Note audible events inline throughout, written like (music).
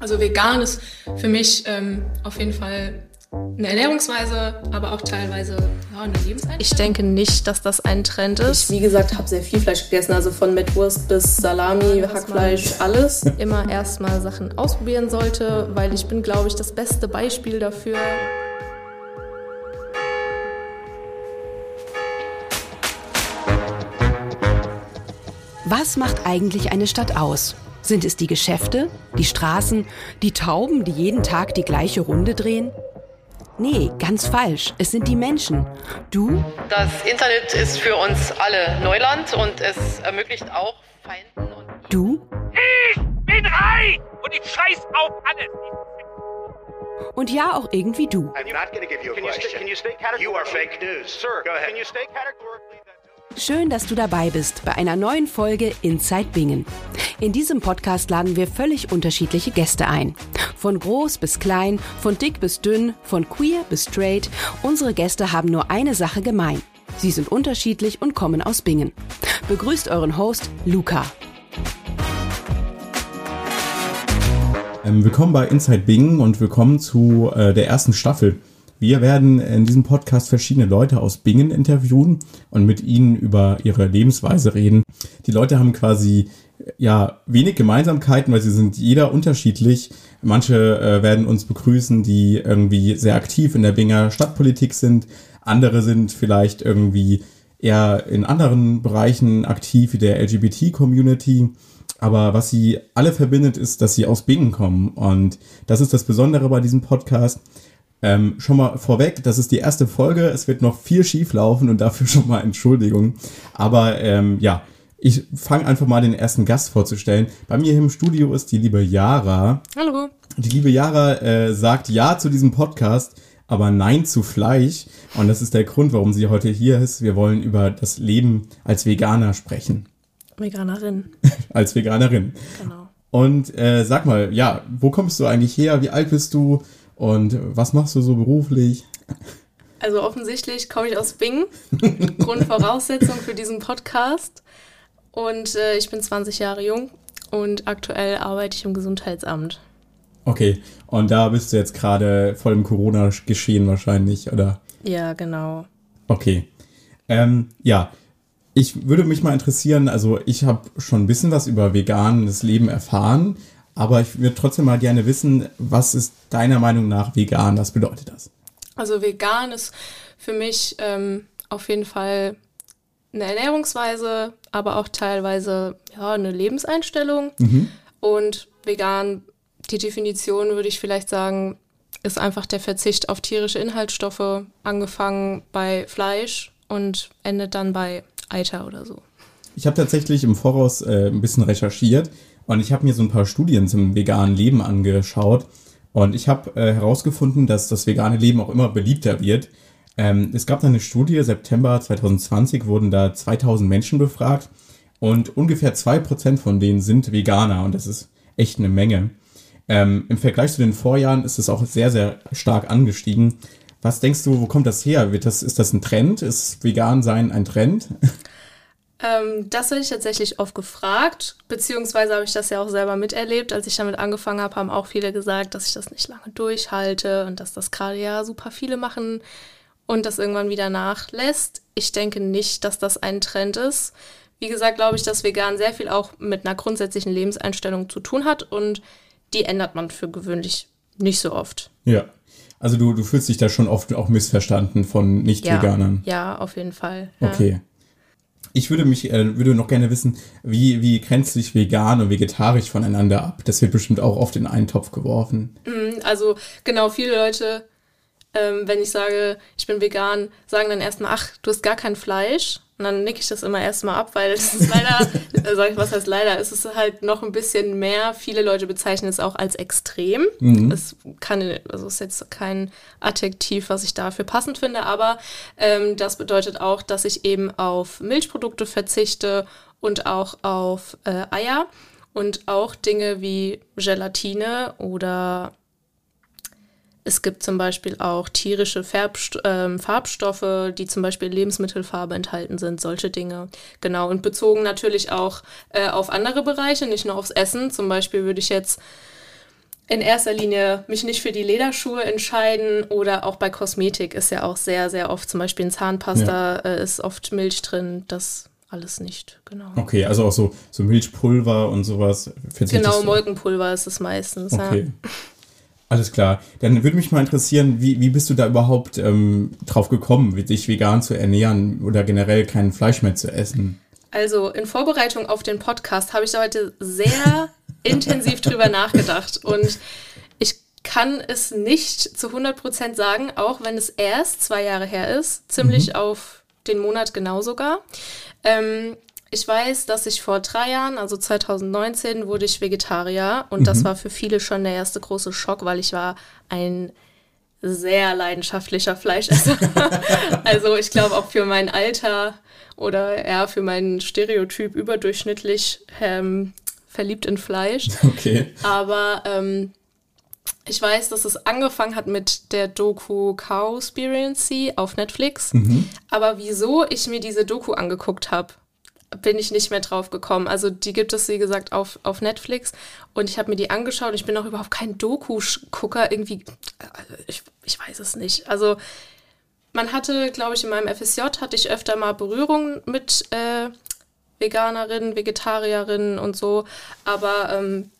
Also vegan ist für mich ähm, auf jeden Fall eine Ernährungsweise, aber auch teilweise ja, eine Lebenseinstellung. Ich denke nicht, dass das ein Trend ist. Ich, wie gesagt, habe sehr viel Fleisch gegessen, also von Mettwurst bis Salami, Hackfleisch, alles. (laughs) Immer erstmal Sachen ausprobieren sollte, weil ich bin, glaube ich, das beste Beispiel dafür. Was macht eigentlich eine Stadt aus? Sind es die Geschäfte, die Straßen, die Tauben, die jeden Tag die gleiche Runde drehen? Nee, ganz falsch. Es sind die Menschen. Du? Das Internet ist für uns alle Neuland und es ermöglicht auch Feinden und. Du? Ich bin reich und ich scheiß auf alles. Und ja, auch irgendwie du. I'm not to give you a Can you, stay, question. can you stay categorically? You are fake news. Sir, Go ahead. can you stay categorically that Schön, dass du dabei bist bei einer neuen Folge Inside Bingen. In diesem Podcast laden wir völlig unterschiedliche Gäste ein. Von groß bis klein, von dick bis dünn, von queer bis straight. Unsere Gäste haben nur eine Sache gemein. Sie sind unterschiedlich und kommen aus Bingen. Begrüßt euren Host Luca. Ähm, willkommen bei Inside Bingen und willkommen zu äh, der ersten Staffel. Wir werden in diesem Podcast verschiedene Leute aus Bingen interviewen und mit ihnen über ihre Lebensweise reden. Die Leute haben quasi ja wenig Gemeinsamkeiten, weil sie sind jeder unterschiedlich. Manche äh, werden uns begrüßen, die irgendwie sehr aktiv in der Binger Stadtpolitik sind. Andere sind vielleicht irgendwie eher in anderen Bereichen aktiv, wie der LGBT-Community. Aber was sie alle verbindet, ist, dass sie aus Bingen kommen. Und das ist das Besondere bei diesem Podcast. Ähm, schon mal vorweg, das ist die erste Folge. Es wird noch viel schief laufen und dafür (laughs) schon mal Entschuldigung. Aber ähm, ja, ich fange einfach mal den ersten Gast vorzustellen. Bei mir hier im Studio ist die liebe Yara. Hallo. Die liebe Yara äh, sagt Ja zu diesem Podcast, aber Nein zu Fleisch. Und das ist der Grund, warum sie heute hier ist. Wir wollen über das Leben als Veganer sprechen. Veganerin. (laughs) als Veganerin. Genau. Und äh, sag mal, ja, wo kommst du eigentlich her? Wie alt bist du? Und was machst du so beruflich? Also offensichtlich komme ich aus Bingen. (laughs) Grundvoraussetzung für diesen Podcast. Und äh, ich bin 20 Jahre jung und aktuell arbeite ich im Gesundheitsamt. Okay, und da bist du jetzt gerade voll im Corona-Geschehen wahrscheinlich, oder? Ja, genau. Okay. Ähm, ja, ich würde mich mal interessieren, also ich habe schon ein bisschen was über veganes Leben erfahren, aber ich würde trotzdem mal gerne wissen, was ist deiner Meinung nach vegan? Was bedeutet das? Also vegan ist für mich ähm, auf jeden Fall eine Ernährungsweise, aber auch teilweise ja, eine Lebenseinstellung. Und vegan, die Definition würde ich vielleicht sagen, ist einfach der Verzicht auf tierische Inhaltsstoffe, angefangen bei Fleisch und endet dann bei Eiter oder so. Ich habe tatsächlich im Voraus äh, ein bisschen recherchiert und ich habe mir so ein paar Studien zum veganen Leben angeschaut und ich habe äh, herausgefunden, dass das vegane Leben auch immer beliebter wird. Ähm, es gab da eine Studie, September 2020 wurden da 2000 Menschen befragt und ungefähr 2% von denen sind Veganer und das ist echt eine Menge. Ähm, Im Vergleich zu den Vorjahren ist es auch sehr, sehr stark angestiegen. Was denkst du, wo kommt das her? Wird das, ist das ein Trend? Ist vegan sein ein Trend? (laughs) Ähm, das werde ich tatsächlich oft gefragt, beziehungsweise habe ich das ja auch selber miterlebt. Als ich damit angefangen habe, haben auch viele gesagt, dass ich das nicht lange durchhalte und dass das gerade ja super viele machen und das irgendwann wieder nachlässt. Ich denke nicht, dass das ein Trend ist. Wie gesagt, glaube ich, dass vegan sehr viel auch mit einer grundsätzlichen Lebenseinstellung zu tun hat und die ändert man für gewöhnlich nicht so oft. Ja. Also du, du fühlst dich da schon oft auch missverstanden von Ja, Nicht-Veganern. ja auf jeden Fall. Ja. Okay. Ich würde mich, äh, würde noch gerne wissen, wie, wie grenzt sich vegan und vegetarisch voneinander ab? Das wird bestimmt auch oft in einen Topf geworfen. Also genau, viele Leute, ähm, wenn ich sage, ich bin vegan, sagen dann erstmal, ach, du hast gar kein Fleisch. Und dann nicke ich das immer erstmal ab, weil das ist leider, (laughs) äh, sag ich, was heißt leider, es ist halt noch ein bisschen mehr. Viele Leute bezeichnen es auch als extrem. Es kann, also es ist jetzt kein Adjektiv, was ich dafür passend finde, aber ähm, das bedeutet auch, dass ich eben auf Milchprodukte verzichte und auch auf äh, Eier und auch Dinge wie Gelatine oder es gibt zum Beispiel auch tierische Färbst ähm, Farbstoffe, die zum Beispiel Lebensmittelfarbe enthalten sind, solche Dinge. Genau, und bezogen natürlich auch äh, auf andere Bereiche, nicht nur aufs Essen. Zum Beispiel würde ich jetzt in erster Linie mich nicht für die Lederschuhe entscheiden oder auch bei Kosmetik ist ja auch sehr, sehr oft zum Beispiel in Zahnpasta äh, ist oft Milch drin. Das alles nicht, genau. Okay, also auch so, so Milchpulver und sowas. Genau, Molkenpulver ist es meistens. Okay. Alles klar. Dann würde mich mal interessieren, wie, wie bist du da überhaupt ähm, drauf gekommen, dich vegan zu ernähren oder generell kein Fleisch mehr zu essen? Also in Vorbereitung auf den Podcast habe ich da heute sehr (laughs) intensiv drüber nachgedacht und ich kann es nicht zu 100% sagen, auch wenn es erst zwei Jahre her ist, ziemlich auf den Monat genau sogar. Ähm, ich weiß, dass ich vor drei Jahren, also 2019, wurde ich Vegetarier und das war für viele schon der erste große Schock, weil ich war ein sehr leidenschaftlicher Fleischesser. (laughs) also ich glaube auch für mein Alter oder ja, für meinen Stereotyp überdurchschnittlich ähm, verliebt in Fleisch. Okay. Aber ähm, ich weiß, dass es angefangen hat mit der Doku Cowspiracy auf Netflix. Aber wieso ich mir diese Doku angeguckt habe, bin ich nicht mehr drauf gekommen. Also die gibt es, wie gesagt, auf, auf Netflix. Und ich habe mir die angeschaut. Ich bin auch überhaupt kein Doku-Gucker. Irgendwie, äh, ich, ich weiß es nicht. Also man hatte, glaube ich, in meinem FSJ hatte ich öfter mal Berührung mit äh, Veganerinnen, Vegetarierinnen und so. Aber ähm,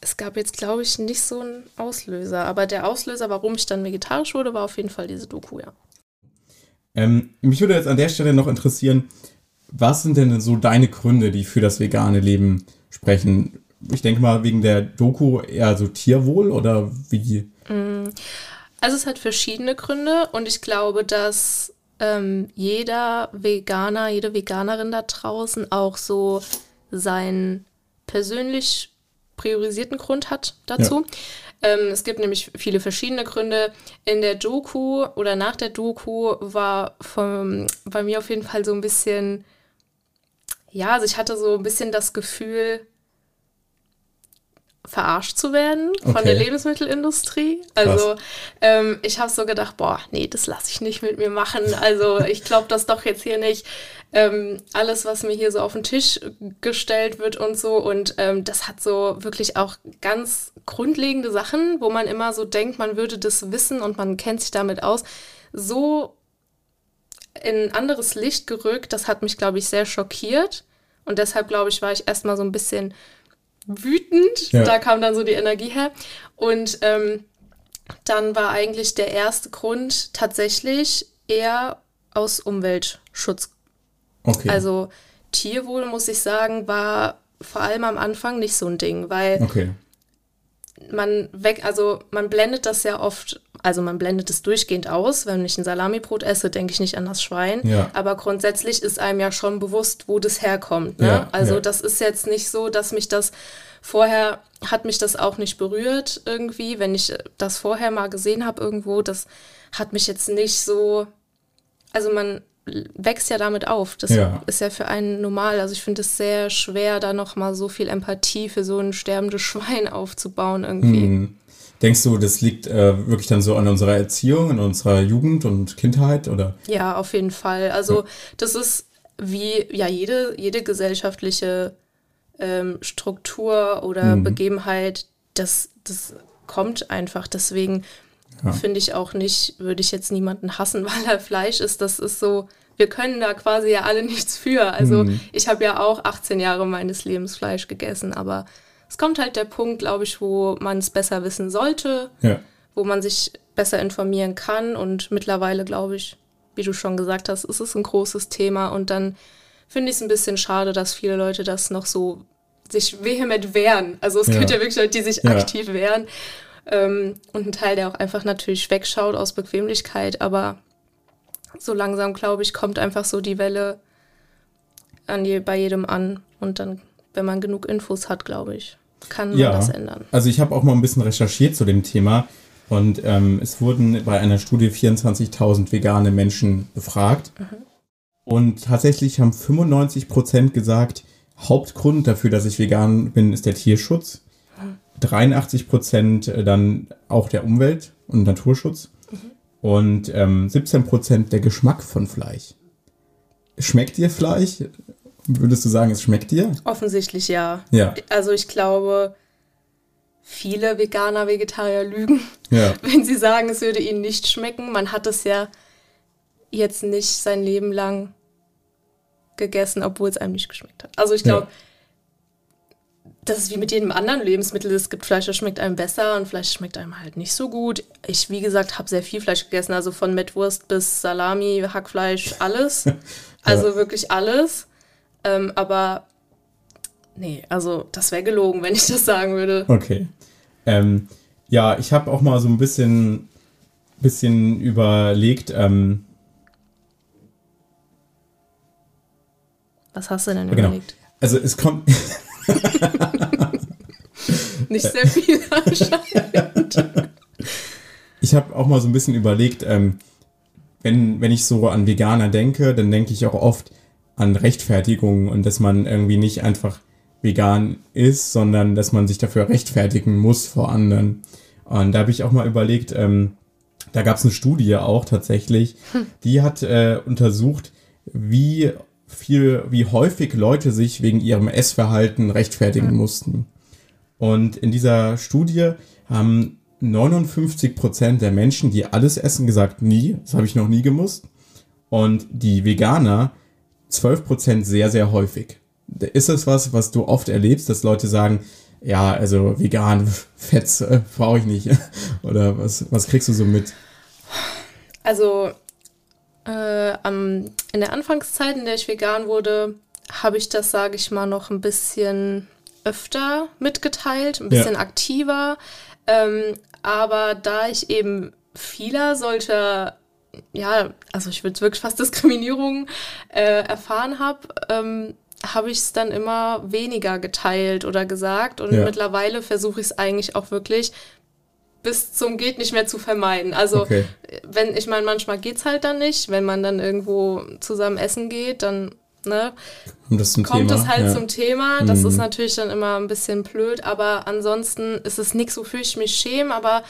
es gab jetzt, glaube ich, nicht so einen Auslöser. Aber der Auslöser, warum ich dann vegetarisch wurde, war auf jeden Fall diese Doku, ja. Ähm, mich würde jetzt an der Stelle noch interessieren, was sind denn so deine Gründe, die für das vegane Leben sprechen? Ich denke mal wegen der Doku eher so Tierwohl oder wie? Also es hat verschiedene Gründe und ich glaube, dass ähm, jeder Veganer, jede Veganerin da draußen auch so seinen persönlich priorisierten Grund hat dazu. Ähm, es gibt nämlich viele verschiedene Gründe. In der Doku oder nach der Doku war vom, bei mir auf jeden Fall so ein bisschen, ja, also ich hatte so ein bisschen das Gefühl, verarscht zu werden von Okay. der Lebensmittelindustrie. Also ähm, ich habe so gedacht, boah, nee, das lasse ich nicht mit mir machen. Also ich glaube das doch jetzt hier nicht. Ähm, alles, was mir hier so auf den Tisch gestellt wird und so. Und ähm, das hat so wirklich auch ganz grundlegende Sachen, wo man immer so denkt, man würde das wissen und man kennt sich damit aus. So in ein anderes Licht gerückt, das hat mich, glaube ich, sehr schockiert. Und deshalb, glaube ich, war ich erstmal so ein bisschen wütend. Ja. Da kam dann so die Energie her. Und ähm, dann war eigentlich der erste Grund tatsächlich eher aus Umweltschutz. Okay. Also Tierwohl, muss ich sagen, war vor allem am Anfang nicht so ein Ding, weil okay. man weg, also man blendet das ja oft, also man blendet es durchgehend aus. Wenn ich ein Salamibrot esse, denke ich nicht an das Schwein. Ja. Aber grundsätzlich ist einem ja schon bewusst, wo das herkommt. Ne? Ja, also ja. das ist jetzt nicht so, dass mich das vorher hat mich das auch nicht berührt irgendwie, wenn ich das vorher mal gesehen habe irgendwo. Das hat mich jetzt nicht so, also man wächst ja damit auf. Das Ja. ist ja für einen normal. Also ich finde es sehr schwer, da noch mal so viel Empathie für so ein sterbendes (laughs) Schwein aufzubauen irgendwie. Hm. Denkst du, das liegt äh, wirklich dann so an unserer Erziehung, an unserer Jugend und Kindheit oder? Ja, auf jeden Fall. Also das ist wie ja jede, jede gesellschaftliche ähm, Struktur oder Begebenheit, das, das kommt einfach. Deswegen Ja. finde ich auch nicht, würde ich jetzt niemanden hassen, (laughs) weil er Fleisch ist. Das ist so, wir können da quasi ja alle (laughs) nichts für. Also ich habe ja auch 18 Jahre meines Lebens Fleisch gegessen, aber es kommt halt der Punkt, glaube ich, wo man es besser wissen sollte Ja. wo man sich besser informieren kann. Und mittlerweile, glaube ich, wie du schon gesagt hast, ist es ein großes Thema. Und dann finde ich es ein bisschen schade, dass viele Leute das noch so sich vehement wehren. Also es Ja. gibt ja wirklich Leute, die sich Ja. aktiv wehren. Ähm, und ein Teil, der auch einfach natürlich wegschaut aus Bequemlichkeit. Aber so langsam, glaube ich, kommt einfach so die Welle an je, bei jedem an. Und dann, wenn man genug Infos hat, glaube ich, kann man Ja. das ändern. Also ich habe auch mal ein bisschen recherchiert zu dem Thema und ähm, es wurden bei einer Studie 24.000 vegane Menschen befragt und tatsächlich haben 95 Prozent gesagt, Hauptgrund dafür, dass ich vegan bin, ist der Tierschutz. 83 Prozent dann auch der Umwelt- und Naturschutz und ähm, 17 Prozent der Geschmack von Fleisch. Schmeckt dir Fleisch? Würdest du sagen, es schmeckt dir? Offensichtlich ja. Ja. Also ich glaube, viele Veganer, Vegetarier lügen, Ja. (laughs) wenn sie sagen, es würde ihnen nicht schmecken. Man hat es ja jetzt nicht sein Leben lang gegessen, obwohl es einem nicht geschmeckt hat. Also ich glaube, Ja. das ist wie mit jedem anderen Lebensmittel. Es gibt Fleisch, das schmeckt einem besser und Fleisch schmeckt einem halt nicht so gut. Ich, wie gesagt, habe sehr viel Fleisch gegessen, also von Mettwurst bis Salami, Hackfleisch, alles. (laughs) Also wirklich alles. Ähm, aber nee, also das wäre gelogen, wenn ich das sagen würde. Okay. Ähm, ja, ich habe auch mal so ein bisschen, bisschen überlegt, ähm, Was hast du denn genau. überlegt? Also es kommt, (laughs) Nicht sehr (laughs) viel anscheinend. ich habe auch mal so ein bisschen überlegt, ähm, wenn, wenn ich so an Veganer denke, dann denke ich auch oft an Rechtfertigung und dass man irgendwie nicht einfach vegan ist, sondern dass man sich dafür rechtfertigen muss vor anderen. Und da habe ich auch mal überlegt, ähm, da gab es eine Studie auch tatsächlich, die hat äh, untersucht, wie viel, wie häufig Leute sich wegen ihrem Essverhalten rechtfertigen mussten. Und in dieser Studie haben 59% der Menschen, die alles essen, gesagt, nie, das habe ich noch nie gemusst. Und die Veganer 12% sehr, sehr häufig. Ist das was, was du oft erlebst, dass Leute sagen, ja, also vegan, (laughs) Fett äh, brauche ich nicht? (laughs) Oder was, was kriegst du so mit? Also äh, am, in der Anfangszeit, in der ich vegan wurde, habe ich das, sage ich mal, noch ein bisschen öfter mitgeteilt, ein bisschen Ja. aktiver. Ähm, aber da ich eben vieler solcher, ja, also ich würde wirklich fast (laughs) Diskriminierung äh, erfahren habe, ähm, habe ich es dann immer weniger geteilt oder gesagt. Und Ja. mittlerweile versuche ich es eigentlich auch wirklich bis zum geht nicht mehr zu vermeiden. Also Okay. wenn ich meine, manchmal geht's halt dann nicht, wenn man dann irgendwo zusammen essen geht, dann ne, Kommt das kommt Thema? es halt ja. zum Thema. Das Mhm. ist natürlich dann immer ein bisschen blöd, aber ansonsten ist es nichts, wofür ich mich schäme, aber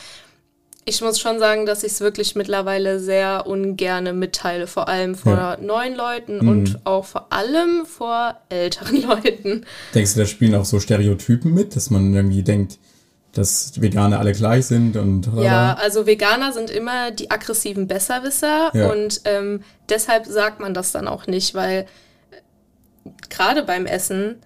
ich muss schon sagen, dass ich es wirklich mittlerweile sehr ungerne mitteile, vor allem vor Ja. neuen Leuten Mhm. und auch vor allem vor älteren (laughs) Leuten. Denkst du, da spielen auch so Stereotypen mit, dass man irgendwie denkt, dass Veganer alle gleich sind und Ja, also Veganer sind immer die aggressiven Besserwisser Ja. und ähm, deshalb sagt man das dann auch nicht, weil äh, gerade beim Essen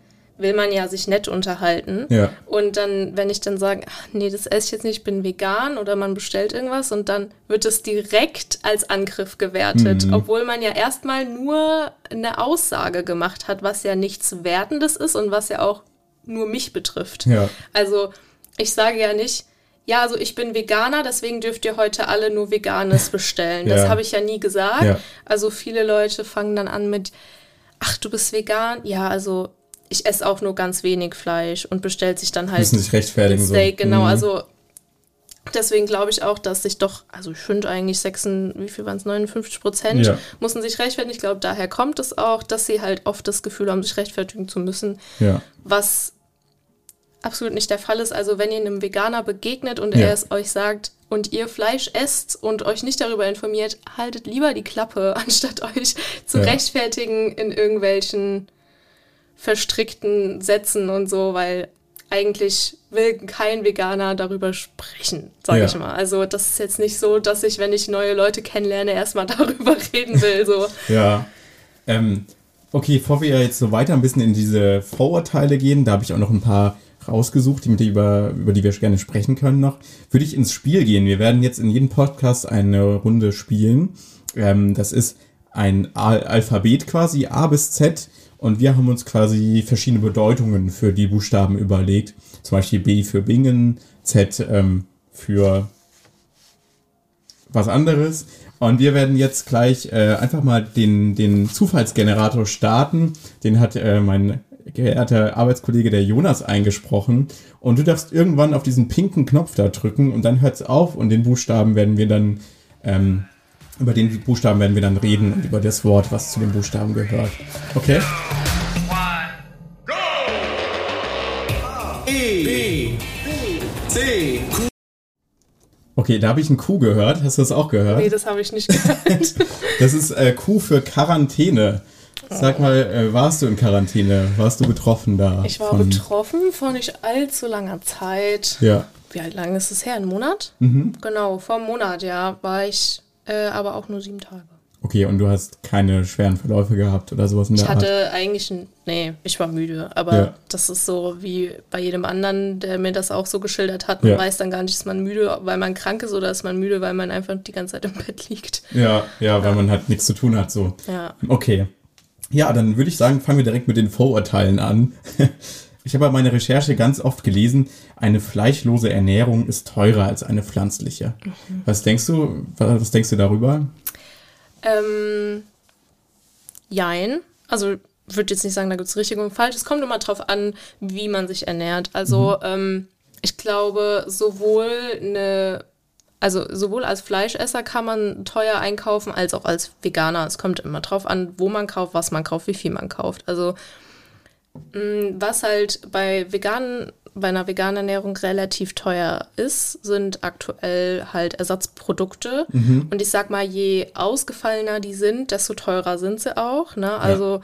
will man ja sich nett unterhalten. Ja. Und dann, wenn ich dann sage, ach, nee, das esse ich jetzt nicht, ich bin vegan oder man bestellt irgendwas und dann wird es direkt als Angriff gewertet, Mhm. obwohl man ja erstmal nur eine Aussage gemacht hat, was ja nichts Wertendes ist und was ja auch nur mich betrifft. Ja. Also ich sage ja nicht, ja, also ich bin Veganer, deswegen dürft ihr heute alle nur Veganes (laughs) bestellen. Das Ja. habe ich ja nie gesagt. Ja. Also viele Leute fangen dann an mit, ach, du bist vegan? Ja, also ich esse auch nur ganz wenig Fleisch und bestellt sich dann halt Müssen sich rechtfertigen. Steak, so. genau. Mhm. Also deswegen glaube ich auch, dass sich doch, also ich finde eigentlich 6, wie viel waren es, 59 Prozent Ja. mussten sich rechtfertigen. Ich glaube, daher kommt es auch, dass sie halt oft das Gefühl haben, sich rechtfertigen zu müssen Ja. was absolut nicht der Fall ist. Also wenn ihr einem Veganer begegnet und Ja. er es euch sagt und ihr Fleisch esst und euch nicht darüber informiert, haltet lieber die Klappe, (laughs) anstatt euch zu rechtfertigen in irgendwelchen verstrickten Sätzen und so, weil eigentlich will kein Veganer darüber sprechen, sage Ja. ich mal. Also das ist jetzt nicht so, dass ich, wenn ich neue Leute kennenlerne, erstmal (laughs) darüber reden will. So. Ja. Ähm, okay, bevor wir jetzt so weiter ein bisschen in diese Vorurteile gehen, da habe ich auch noch ein paar rausgesucht, die, über, über die wir gerne sprechen können noch, würde ich ins Spiel gehen. Wir werden jetzt in jedem Podcast eine Runde spielen. Ähm, das ist ein Al Alphabet quasi, A bis Z. Und wir haben uns quasi verschiedene Bedeutungen für die Buchstaben überlegt. Zum Beispiel B für Bingen, Z ähm, für was anderes. Und wir werden jetzt gleich äh, einfach mal den, den Zufallsgenerator starten. Den hat äh, mein geehrter Arbeitskollege der Jonas eingesprochen. Und du darfst irgendwann auf diesen pinken Knopf da drücken und dann hört es auf und den Buchstaben werden wir dann, ähm, über den Buchstaben werden wir dann reden und über das Wort, was zu dem Buchstaben gehört. Okay? Okay, da habe ich ein Q gehört. Hast du das auch gehört? Nee, das habe ich nicht gehört. (laughs) Das ist äh, Q für Quarantäne. Sag mal, äh, warst du in Quarantäne? Warst du betroffen da? Ich war von- betroffen vor nicht allzu langer Zeit. Ja. wie lange ist es her? Ein Monat? Mhm. Genau, vor einem Monat, ja, war ich äh, aber auch nur sieben Tage. Okay, und du hast keine schweren Verläufe gehabt oder sowas in der Ich Art? hatte eigentlich, ein, nee, ich war müde, aber Ja. das ist so wie bei jedem anderen, der mir das auch so geschildert hat. Man Ja. weiß dann gar nicht, ist man müde, weil man krank ist oder ist man müde, weil man einfach die ganze Zeit im Bett liegt. Ja, ja, weil man halt nichts zu tun hat, so. Ja. Okay. Ja, dann würde ich sagen, fangen wir direkt mit den Vorurteilen an. (laughs) Ich habe bei meiner Recherche ganz oft gelesen, eine fleischlose Ernährung ist teurer als eine pflanzliche. Mhm. Was denkst du, was denkst du darüber? Ähm, jein. Also würde jetzt nicht sagen, da gibt es richtig und falsch. Es kommt immer drauf an, wie man sich ernährt. Also ähm, ich glaube, sowohl eine, also sowohl als Fleischesser kann man teuer einkaufen, als auch als Veganer. Es kommt immer drauf an, wo man kauft, was man kauft, wie viel man kauft. Also was halt bei veganen bei einer veganen Ernährung relativ teuer ist, sind aktuell halt Ersatzprodukte. Und ich sag mal, je ausgefallener die sind, desto teurer sind sie auch. Ne? Also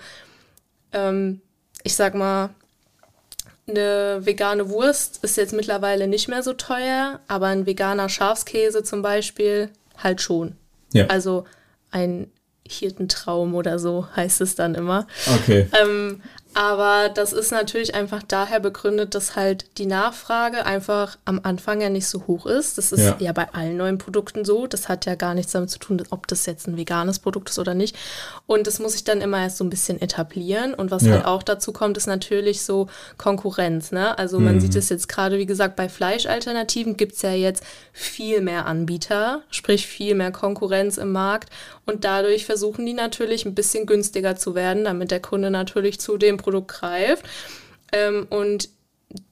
ähm, ich sag mal, eine vegane Wurst ist jetzt mittlerweile nicht mehr so teuer, aber ein veganer Schafskäse zum Beispiel halt schon. Ja. Also ein Hirtentraum oder so heißt es dann immer. Okay. Ähm, aber das ist natürlich einfach daher begründet, dass halt die Nachfrage einfach am Anfang ja nicht so hoch ist. Das ist Ja. ja, bei allen neuen Produkten so. Das hat ja gar nichts damit zu tun, ob das jetzt ein veganes Produkt ist oder nicht. Und das muss sich dann immer erst so ein bisschen etablieren. Und was Ja. halt auch dazu kommt, ist natürlich so Konkurrenz. Ne? Also man Mhm. sieht es jetzt gerade, wie gesagt, bei Fleischalternativen gibt es ja jetzt viel mehr Anbieter, sprich viel mehr Konkurrenz im Markt. Und dadurch versuchen die natürlich ein bisschen günstiger zu werden, damit der Kunde natürlich zu dem Produkt greift. Ähm, und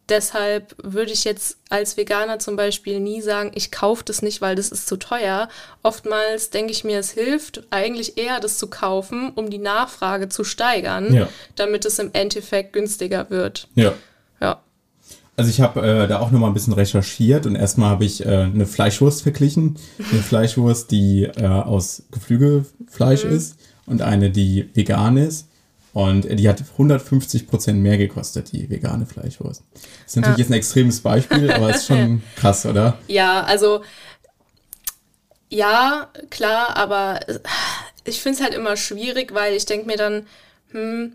deshalb würde ich jetzt als Veganer zum Beispiel nie sagen, ich kaufe das nicht, weil das ist zu teuer. Oftmals denke ich mir, es hilft eigentlich eher, das zu kaufen, um die Nachfrage zu steigern, Ja. damit es im Endeffekt günstiger wird. Ja. Ja. Also ich habe äh, da auch noch mal ein bisschen recherchiert und erstmal habe ich äh, eine Fleischwurst verglichen. Eine Fleischwurst, die äh, aus Geflügelfleisch ist und eine, die vegan ist. Und die hat 150 Prozent mehr gekostet, die vegane Fleischwurst. Das ist natürlich jetzt ein extremes Beispiel, aber ist schon (laughs) krass, oder? Ja, also ja, klar, aber ich finde es halt immer schwierig, weil ich denke mir dann, hm,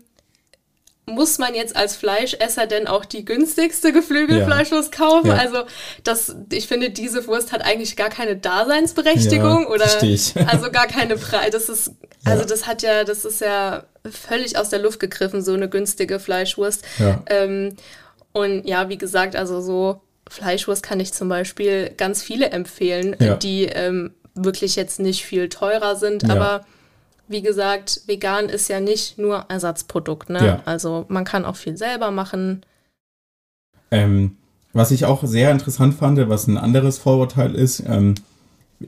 muss man jetzt als Fleischesser denn auch die günstigste Geflügelfleischwurst kaufen? Ja. Also das, ich finde, diese Wurst hat eigentlich gar keine Daseinsberechtigung Ja, oder (laughs) also gar keine Preis. Das ist, also Ja. das hat ja, das ist ja völlig aus der Luft gegriffen, so eine günstige Fleischwurst. Ähm, und ja, wie gesagt, also so Fleischwurst kann ich zum Beispiel ganz viele empfehlen, die ähm, wirklich jetzt nicht viel teurer sind, aber wie gesagt, vegan ist ja nicht nur Ersatzprodukt, ne? Ja. Also man kann auch viel selber machen. Ähm, was ich auch sehr interessant fand, was ein anderes Vorurteil ist, ähm,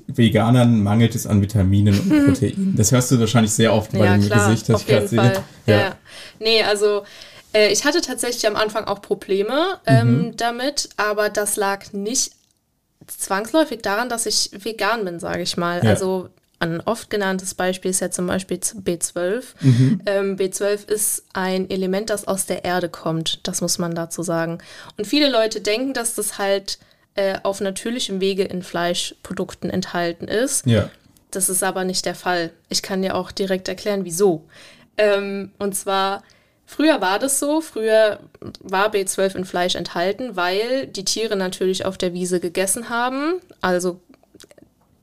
Veganern mangelt es an Vitaminen und (laughs) Proteinen. Das hörst du wahrscheinlich sehr oft bei ja, dem klar, Gesicht, das auf ich gerade jeden sehe. Fall. (laughs) Ja. ja. Nee, also äh, ich hatte tatsächlich am Anfang auch Probleme ähm, Mhm. damit, aber das lag nicht zwangsläufig daran, dass ich vegan bin, sage ich mal. Ja. Also ein oft genanntes Beispiel ist ja zum Beispiel B12. Mhm. Ähm, B12 ist ein Element, das aus der Erde kommt. Das muss man dazu sagen. Und viele Leute denken, dass das halt äh, auf natürlichem Wege in Fleischprodukten enthalten ist. Ja. Das ist aber nicht der Fall. Ich kann dir auch direkt erklären, wieso. Ähm, und zwar, früher war das so, früher war B12 in Fleisch enthalten, weil die Tiere natürlich auf der Wiese gegessen haben, also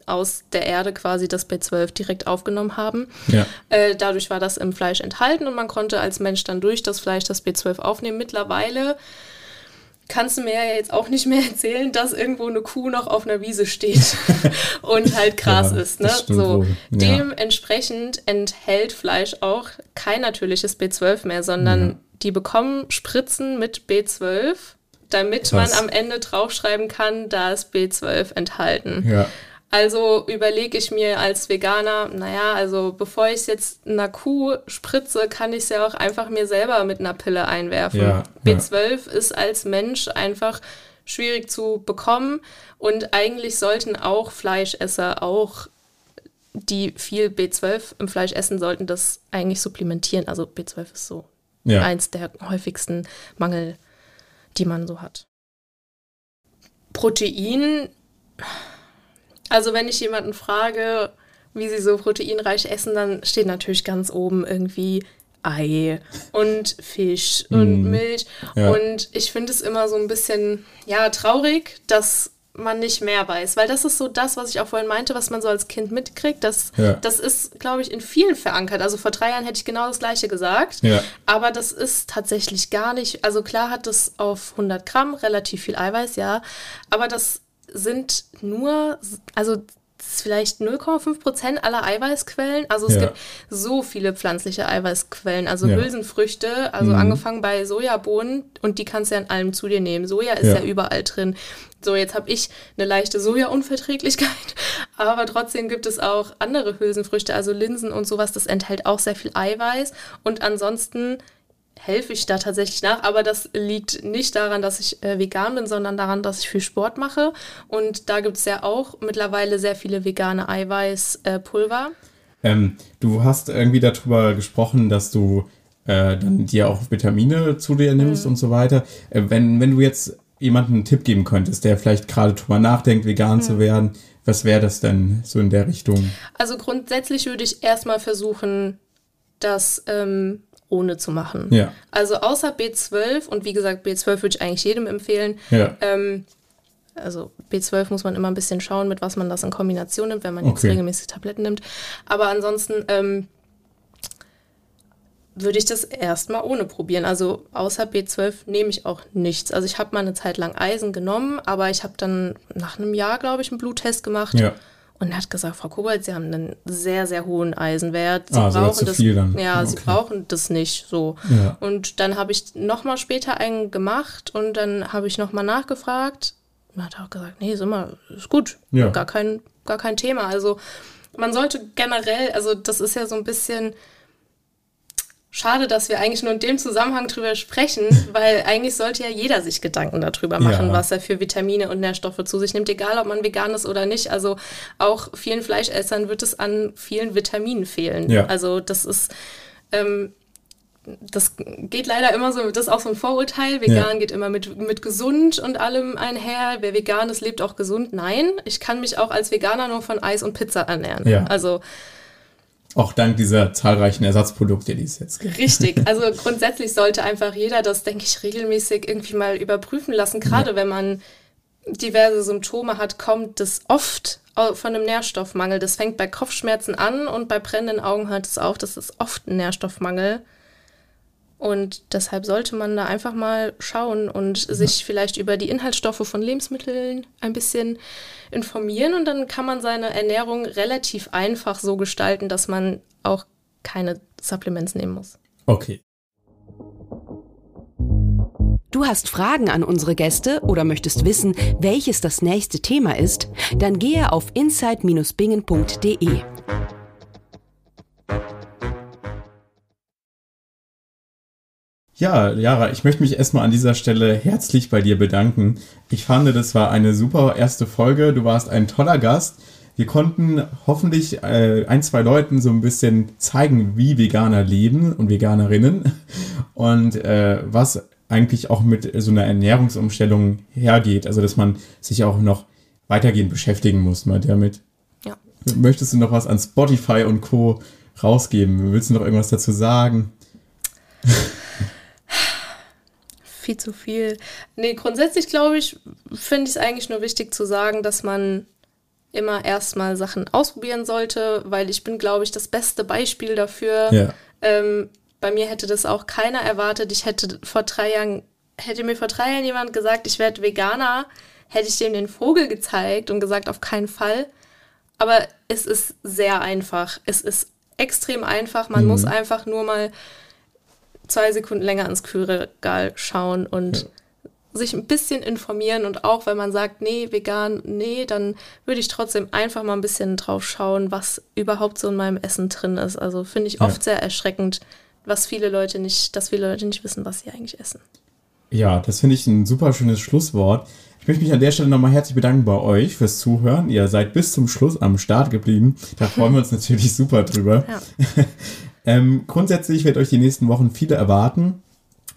aus der Erde quasi das B12 direkt aufgenommen haben. Ja. Äh, dadurch war das im Fleisch enthalten und man konnte als Mensch dann durch das Fleisch das B12 aufnehmen. Mittlerweile kannst du mir ja jetzt auch nicht mehr (laughs) erzählen, dass irgendwo eine Kuh noch auf einer Wiese steht (laughs) und halt Gras Ja, ist. Ne? So. Ja. Dementsprechend enthält Fleisch auch kein natürliches B12 mehr, sondern die bekommen Spritzen mit B12, damit Krass. man am Ende draufschreiben kann, da ist B12 enthalten. Ja. Also überlege ich mir als Veganer, naja, also bevor ich es jetzt einer Kuh spritze, kann ich es ja auch einfach mir selber mit einer Pille einwerfen. Ja, B12 ist als Mensch einfach schwierig zu bekommen und eigentlich sollten auch Fleischesser, auch die viel B12 im Fleisch essen, sollten das eigentlich supplementieren. Also B12 ist so Ja. eins der häufigsten Mangel, die man so hat. Protein, also wenn ich jemanden frage, wie sie so proteinreich essen, dann steht natürlich ganz oben irgendwie Ei und Fisch und Mm. Milch. Ja. Und ich finde es immer so ein bisschen, ja, traurig, dass man nicht mehr weiß. Weil das ist so das, was ich auch vorhin meinte, was man so als Kind mitkriegt. Das, Ja. das ist, glaube ich, in vielen verankert. Also vor drei Jahren hätte ich genau das Gleiche gesagt. Ja. Aber das ist tatsächlich gar nicht. Also klar hat es auf 100 Gramm relativ viel Eiweiß, ja. Aber das sind nur, also vielleicht 0,5 Prozent aller Eiweißquellen. Also es Ja. gibt so viele pflanzliche Eiweißquellen. Also Ja. Hülsenfrüchte, also Mhm. angefangen bei Sojabohnen und die kannst du ja in allem zu dir nehmen. Soja ist Ja. ja, überall drin. So, jetzt habe ich eine leichte Sojaunverträglichkeit, (laughs) aber trotzdem gibt es auch andere Hülsenfrüchte, also Linsen und sowas, das enthält auch sehr viel Eiweiß. Und ansonsten helfe ich da tatsächlich nach, aber das liegt nicht daran, dass ich äh, vegan bin, sondern daran, dass ich viel Sport mache. Und da gibt es ja auch mittlerweile sehr viele vegane Eiweißpulver. Ähm, du hast irgendwie darüber gesprochen, dass du äh, dann dir auch Vitamine zu dir nimmst Mhm. und so weiter. Äh, wenn, wenn du jetzt jemandem einen Tipp geben könntest, der vielleicht gerade drüber nachdenkt, vegan Mhm. zu werden, was wäre das denn so in der Richtung? Also grundsätzlich würde ich erstmal versuchen, das ähm, ohne zu machen. Ja. Also außer B12 und wie gesagt, B12 würde ich eigentlich jedem empfehlen. Ja. Ähm, also B12 muss man immer ein bisschen schauen, mit was man das in Kombination nimmt, wenn man jetzt Okay. regelmäßig Tabletten nimmt. Aber ansonsten ähm, würde ich das erstmal ohne probieren. Also außer B12 nehme ich auch nichts. Also ich habe mal eine Zeit lang Eisen genommen, aber ich habe dann nach einem Jahr, glaube ich, einen Bluttest gemacht. Ja. Und er hat gesagt, Frau Kobold, Sie haben einen sehr, sehr hohen Eisenwert. Sie Ah, brauchen das. Ja, Sie Okay. brauchen das nicht so. Ja. Und dann habe ich nochmal später einen gemacht und dann habe ich nochmal nachgefragt. Und hat auch gesagt, nee, ist immer, ist gut. Ja. Gar kein, gar kein Thema. Also man sollte generell, also das ist ja so ein bisschen schade, dass wir eigentlich nur in dem Zusammenhang drüber sprechen, (laughs) weil eigentlich sollte ja jeder sich Gedanken darüber machen, Ja. was er für Vitamine und Nährstoffe zu sich nimmt, egal ob man vegan ist oder nicht. Also auch vielen Fleischessern wird es an vielen Vitaminen fehlen. Ja. Also das ist, ähm, das geht leider immer so, das ist auch so ein Vorurteil. Vegan Ja. geht immer mit, mit gesund und allem einher. Wer vegan ist, lebt auch gesund. Nein, ich kann mich auch als Veganer nur von Eis und Pizza ernähren. Ja. Also Auch dank dieser zahlreichen Ersatzprodukte, die es jetzt gibt. Richtig. (laughs) Also grundsätzlich sollte einfach jeder das, denke ich, regelmäßig irgendwie mal überprüfen lassen. Gerade wenn man diverse Symptome hat, kommt das oft von einem Nährstoffmangel. Das fängt bei Kopfschmerzen an und bei brennenden Augen hört es auf. Das ist oft ein Nährstoffmangel. Und deshalb sollte man da einfach mal schauen und sich vielleicht über die Inhaltsstoffe von Lebensmitteln ein bisschen informieren. Und dann kann man seine Ernährung relativ einfach so gestalten, dass man auch keine Supplements nehmen muss. Okay. Du hast Fragen an unsere Gäste oder möchtest wissen, welches das nächste Thema ist? Dann gehe auf insight-bingen.de. Ja, Jara, ich möchte mich erstmal an dieser Stelle herzlich bei dir bedanken. Ich fand, das war eine super erste Folge. Du warst ein toller Gast. Wir konnten hoffentlich äh, ein, zwei Leuten so ein bisschen zeigen, wie Veganer leben und Veganerinnen und äh, was eigentlich auch mit so einer Ernährungsumstellung hergeht. Also, dass man sich auch noch weitergehend beschäftigen muss mal damit. Ja. Möchtest du noch was an Spotify und Co. rausgeben? Willst du noch irgendwas dazu sagen? Viel zu viel. Nee, grundsätzlich glaube ich, finde ich es eigentlich nur wichtig zu sagen, dass man immer erstmal Sachen ausprobieren sollte, weil ich bin, glaube ich, das beste Beispiel dafür. Ja. Ähm, bei mir hätte das auch keiner erwartet. Ich hätte vor drei Jahren, hätte mir vor drei Jahren jemand gesagt, ich werde Veganer, hätte ich dem den Vogel gezeigt und gesagt, auf keinen Fall. Aber es ist sehr einfach. Es ist extrem einfach. Man muss einfach nur mal zwei Sekunden länger ins Kühlregal schauen und sich ein bisschen informieren. Und auch wenn man sagt, nee, vegan, nee, dann würde ich trotzdem einfach mal ein bisschen drauf schauen, was überhaupt so in meinem Essen drin ist. Also finde ich oft sehr erschreckend, was viele Leute nicht, dass viele Leute nicht wissen, was sie eigentlich essen. Ja, das finde ich ein super schönes Schlusswort. Ich möchte mich an der Stelle nochmal herzlich bedanken bei euch fürs Zuhören. Ihr seid bis zum Schluss am Start geblieben. Da freuen wir uns (laughs) natürlich super drüber. Ja. (laughs) ähm, grundsätzlich wird euch die nächsten Wochen viele erwarten.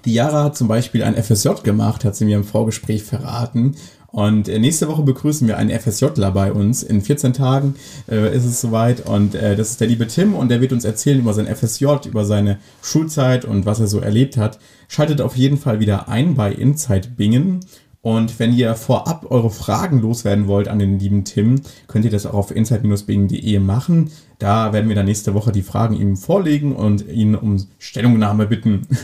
Die Jara hat zum Beispiel ein FSJ gemacht, hat sie mir im Vorgespräch verraten. Und äh, nächste Woche begrüßen wir einen FSJler bei uns. In 14 Tagen äh, ist es soweit. Und äh, das ist der liebe Tim und der wird uns erzählen über sein FSJ, über seine Schulzeit und was er so erlebt hat. Schaltet auf jeden Fall wieder ein bei Inside Bingen. Und wenn ihr vorab eure Fragen loswerden wollt an den lieben Tim, könnt ihr das auch auf inside-bingen.de machen. Da werden wir dann nächste Woche die Fragen ihm vorlegen und ihn um Stellungnahme bitten. (laughs)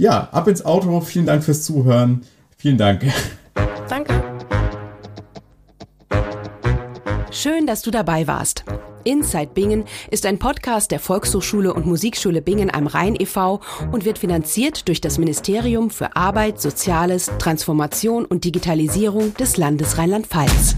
Ja, ab ins Auto. Vielen Dank fürs Zuhören. Vielen Dank. Danke. Schön, dass du dabei warst. Inside Bingen ist ein Podcast der Volkshochschule und Musikschule Bingen am Rhein e.V. und wird finanziert durch das Ministerium für Arbeit, Soziales, Transformation und Digitalisierung des Landes Rheinland-Pfalz.